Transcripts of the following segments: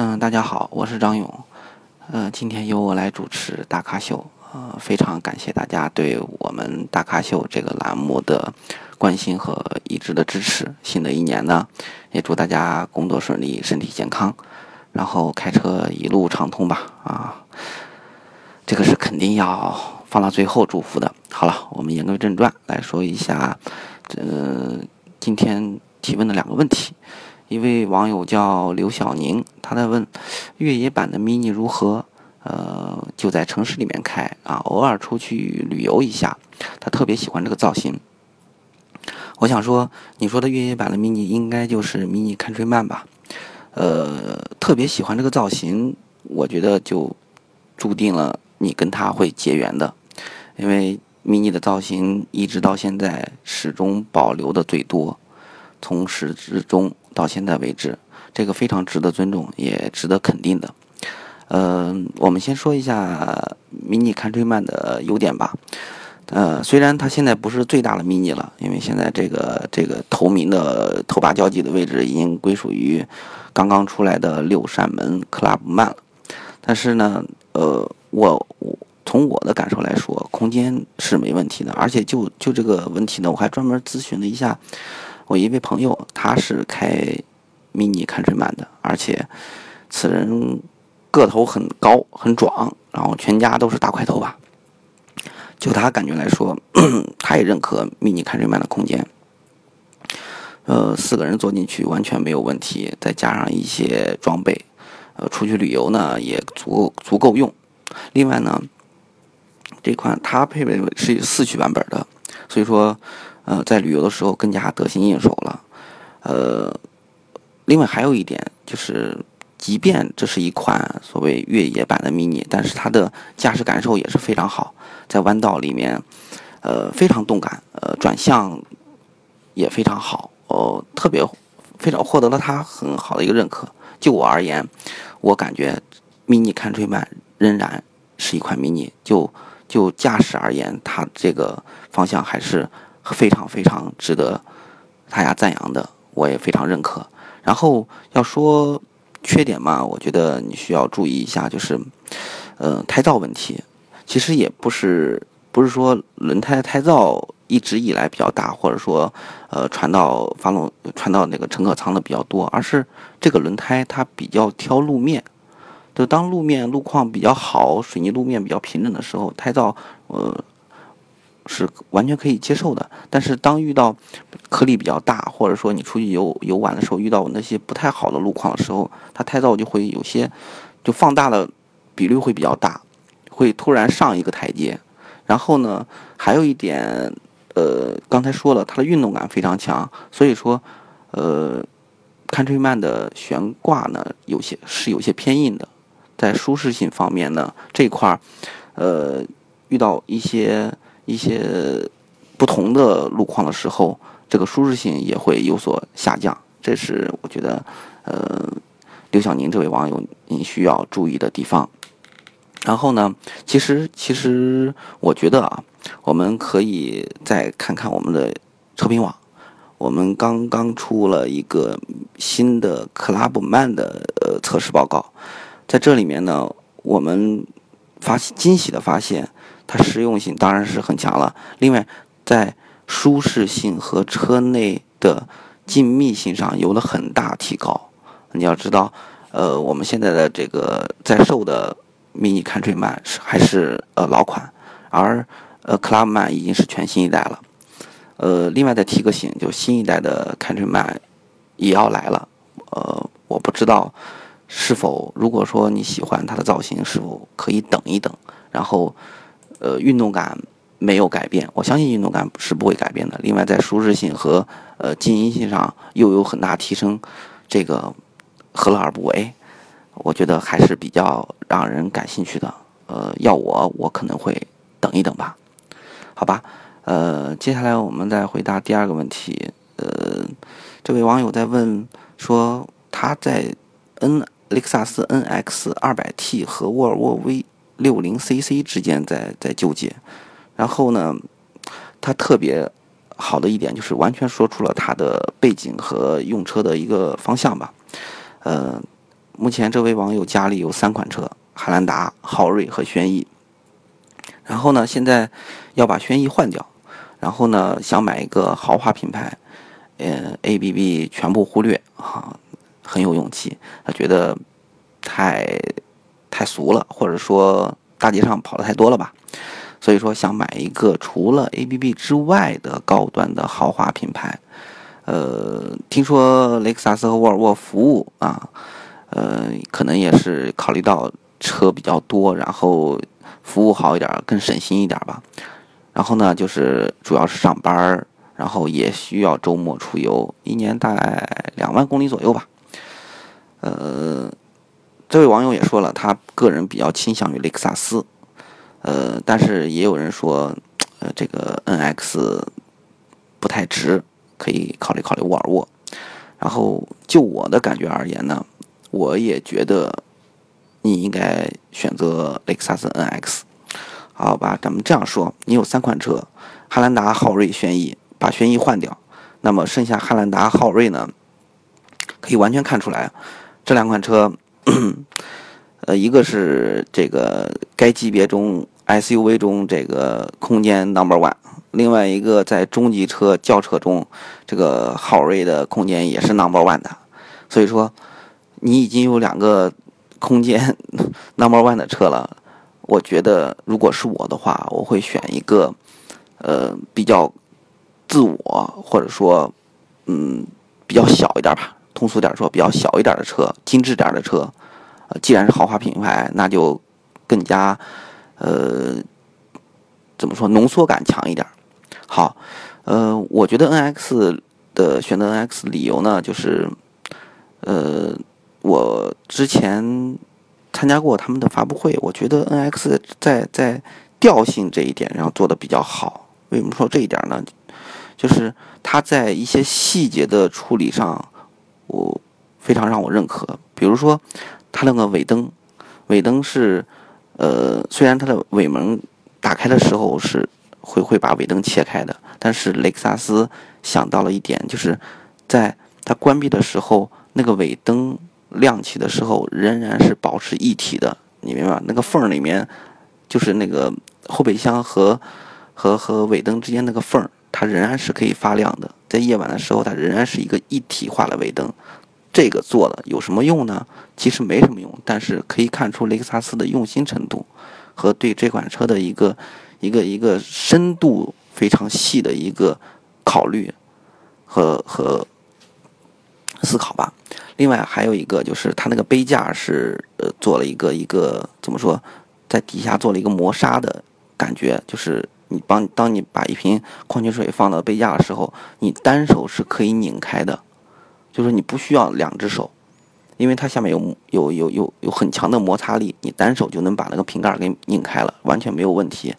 嗯，大家好，我是张勇。呃，今天由我来主持大咖秀。呃，非常感谢大家对我们大咖秀这个栏目的关心和一直的支持。新的一年呢，也祝大家工作顺利，身体健康，然后开车一路畅通吧。啊，这个是肯定要放到最后祝福的。好了，我们言归正传，来说一下，呃，今天提问的两个问题。一位网友叫刘小宁，他在问越野版的 mini 如何？呃，就在城市里面开啊，偶尔出去旅游一下。他特别喜欢这个造型。我想说，你说的越野版的 mini 应该就是 mini Countryman 吧？呃，特别喜欢这个造型，我觉得就注定了你跟他会结缘的，因为 mini 的造型一直到现在始终保留的最多，从始至终。到现在为止，这个非常值得尊重，也值得肯定的。呃，我们先说一下 Mini Countryman 的优点吧。呃，虽然它现在不是最大的 Mini 了，因为现在这个这个头名的头把交椅的位置已经归属于刚刚出来的六扇门 Clubman 了。但是呢，呃，我我从我的感受来说，空间是没问题的，而且就就这个问题呢，我还专门咨询了一下。我一位朋友，他是开 Mini Countryman 的，而且此人个头很高很壮，然后全家都是大块头吧。就他感觉来说，他也认可 Mini Countryman 的空间。呃，四个人坐进去完全没有问题，再加上一些装备，呃，出去旅游呢也足够足够用。另外呢，这款它配备是四驱版本的，所以说。呃，在旅游的时候更加得心应手了。呃，另外还有一点就是，即便这是一款所谓越野版的 mini，但是它的驾驶感受也是非常好，在弯道里面，呃，非常动感，呃，转向也非常好，哦，特别非常获得了它很好的一个认可。就我而言，我感觉 mini Countryman 仍然是一款 mini，就就驾驶而言，它这个方向还是。非常非常值得大家赞扬的，我也非常认可。然后要说缺点嘛，我觉得你需要注意一下，就是呃胎噪问题。其实也不是不是说轮胎胎噪一直以来比较大，或者说呃传到发动传到那个乘客舱的比较多，而是这个轮胎它比较挑路面。就当路面路况比较好，水泥路面比较平整的时候，胎噪呃。是完全可以接受的，但是当遇到颗粒比较大，或者说你出去游游玩的时候遇到那些不太好的路况的时候，它胎噪就会有些就放大的比率会比较大，会突然上一个台阶。然后呢，还有一点，呃，刚才说了，它的运动感非常强，所以说，呃，Countryman 的悬挂呢有些是有些偏硬的，在舒适性方面呢这块儿，呃，遇到一些。一些不同的路况的时候，这个舒适性也会有所下降，这是我觉得，呃，刘小宁这位网友您需要注意的地方。然后呢，其实其实我觉得啊，我们可以再看看我们的车评网，我们刚刚出了一个新的 Clubman 的呃测试报告，在这里面呢，我们发现惊喜的发现。它实用性当然是很强了，另外在舒适性和车内的静谧性上有了很大提高。你要知道，呃，我们现在的这个在售的 Mini Countryman 是还是呃老款，而呃 Clubman 已经是全新一代了。呃，另外再提个醒，就新一代的 Countryman 也要来了。呃，我不知道是否如果说你喜欢它的造型，是否可以等一等，然后。呃，运动感没有改变，我相信运动感是不会改变的。另外，在舒适性和呃静音性上又有很大提升，这个何乐而不为？我觉得还是比较让人感兴趣的。呃，要我，我可能会等一等吧。好吧，呃，接下来我们再回答第二个问题。呃，这位网友在问说，他在 N 雷克萨斯 NX 200T 和沃尔沃 V。六零 CC 之间在在纠结，然后呢，他特别好的一点就是完全说出了他的背景和用车的一个方向吧。呃，目前这位网友家里有三款车：汉兰达、昊锐和轩逸。然后呢，现在要把轩逸换掉，然后呢，想买一个豪华品牌，呃，ABB 全部忽略啊，很有勇气。他觉得太太俗了，或者说大街上跑的太多了吧，所以说想买一个除了 ABB 之外的高端的豪华品牌。呃，听说雷克萨斯和沃尔沃服务啊，呃，可能也是考虑到车比较多，然后服务好一点，更省心一点吧。然后呢，就是主要是上班然后也需要周末出游，一年大概两万公里左右吧。呃，这位网友也说了，他个人比较倾向于雷克萨斯，呃，但是也有人说，呃，这个 NX 不太值。可以考虑考虑沃尔沃，然后就我的感觉而言呢，我也觉得你应该选择雷克萨斯 NX。好吧，咱们这样说，你有三款车，汉兰达、昊锐、轩逸，把轩逸换掉，那么剩下汉兰达、昊锐呢，可以完全看出来，这两款车，呃，一个是这个该级别中 SUV 中这个空间 Number One。另外一个在中级车轿车中，这个昊锐的空间也是 number one 的，所以说你已经有两个空间 number one 的车了。我觉得如果是我的话，我会选一个呃比较自我或者说嗯比较小一点吧，通俗点说比较小一点的车，精致点的车。呃，既然是豪华品牌，那就更加呃怎么说浓缩感强一点。好，呃，我觉得 N X 的选择 N X 理由呢，就是，呃，我之前参加过他们的发布会，我觉得 N X 在在调性这一点上做的比较好。为什么说这一点呢？就是它在一些细节的处理上，我非常让我认可。比如说，它那个尾灯，尾灯是，呃，虽然它的尾门打开的时候是。会会把尾灯切开的，但是雷克萨斯想到了一点，就是在它关闭的时候，那个尾灯亮起的时候仍然是保持一体的，你明白吗？那个缝里面就是那个后备箱和和和尾灯之间那个缝，它仍然是可以发亮的。在夜晚的时候，它仍然是一个一体化的尾灯。这个做了有什么用呢？其实没什么用，但是可以看出雷克萨斯的用心程度和对这款车的一个。一个一个深度非常细的一个考虑和和思考吧。另外还有一个就是它那个杯架是呃做了一个一个怎么说，在底下做了一个磨砂的感觉，就是你帮当你把一瓶矿泉水放到杯架的时候，你单手是可以拧开的，就是你不需要两只手。因为它下面有有有有有很强的摩擦力，你单手就能把那个瓶盖给拧开了，完全没有问题。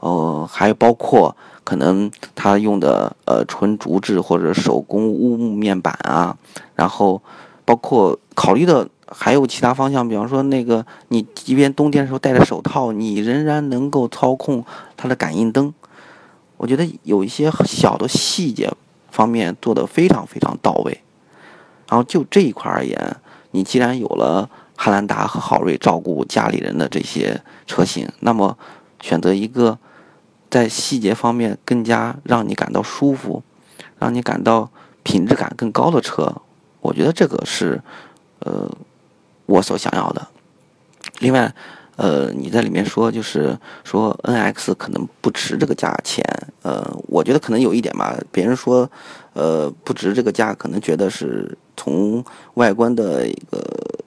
呃，还包括可能它用的呃纯竹制或者手工乌木面板啊，然后包括考虑的还有其他方向，比方说那个你即便冬天的时候戴着手套，你仍然能够操控它的感应灯。我觉得有一些小的细节方面做得非常非常到位。然后就这一块而言，你既然有了汉兰达和昊锐照顾家里人的这些车型，那么选择一个在细节方面更加让你感到舒服、让你感到品质感更高的车，我觉得这个是呃我所想要的。另外，呃，你在里面说就是说 N X 可能不值这个价钱，呃，我觉得可能有一点吧。别人说呃不值这个价，可能觉得是。从外观的一个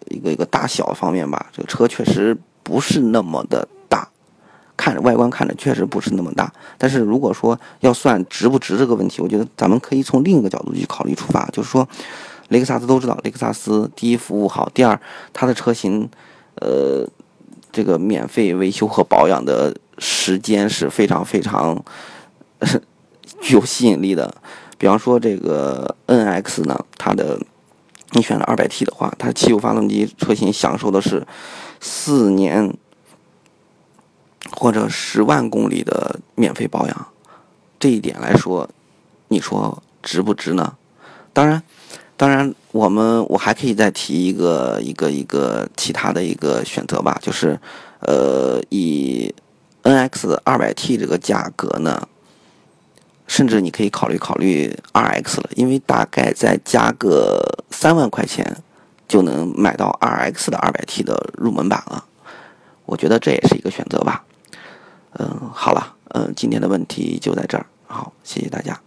一个一个大小方面吧，这个车确实不是那么的大，看着外观看着确实不是那么大。但是如果说要算值不值这个问题，我觉得咱们可以从另一个角度去考虑出发，就是说，雷克萨斯都知道，雷克萨斯第一服务好，第二它的车型，呃，这个免费维修和保养的时间是非常非常具有吸引力的。比方说这个 NX 呢，它的你选了二百 T 的话，它汽油发动机车型享受的是四年或者十万公里的免费保养，这一点来说，你说值不值呢？当然，当然，我们我还可以再提一个一个一个其他的一个选择吧，就是呃，以 NX 二百 T 这个价格呢，甚至你可以考虑考虑 RX 了，因为大概再加个三万块钱就能买到 RX 的二百 T 的入门版了。我觉得这也是一个选择吧。嗯，好了，嗯，今天的问题就在这儿，好，谢谢大家。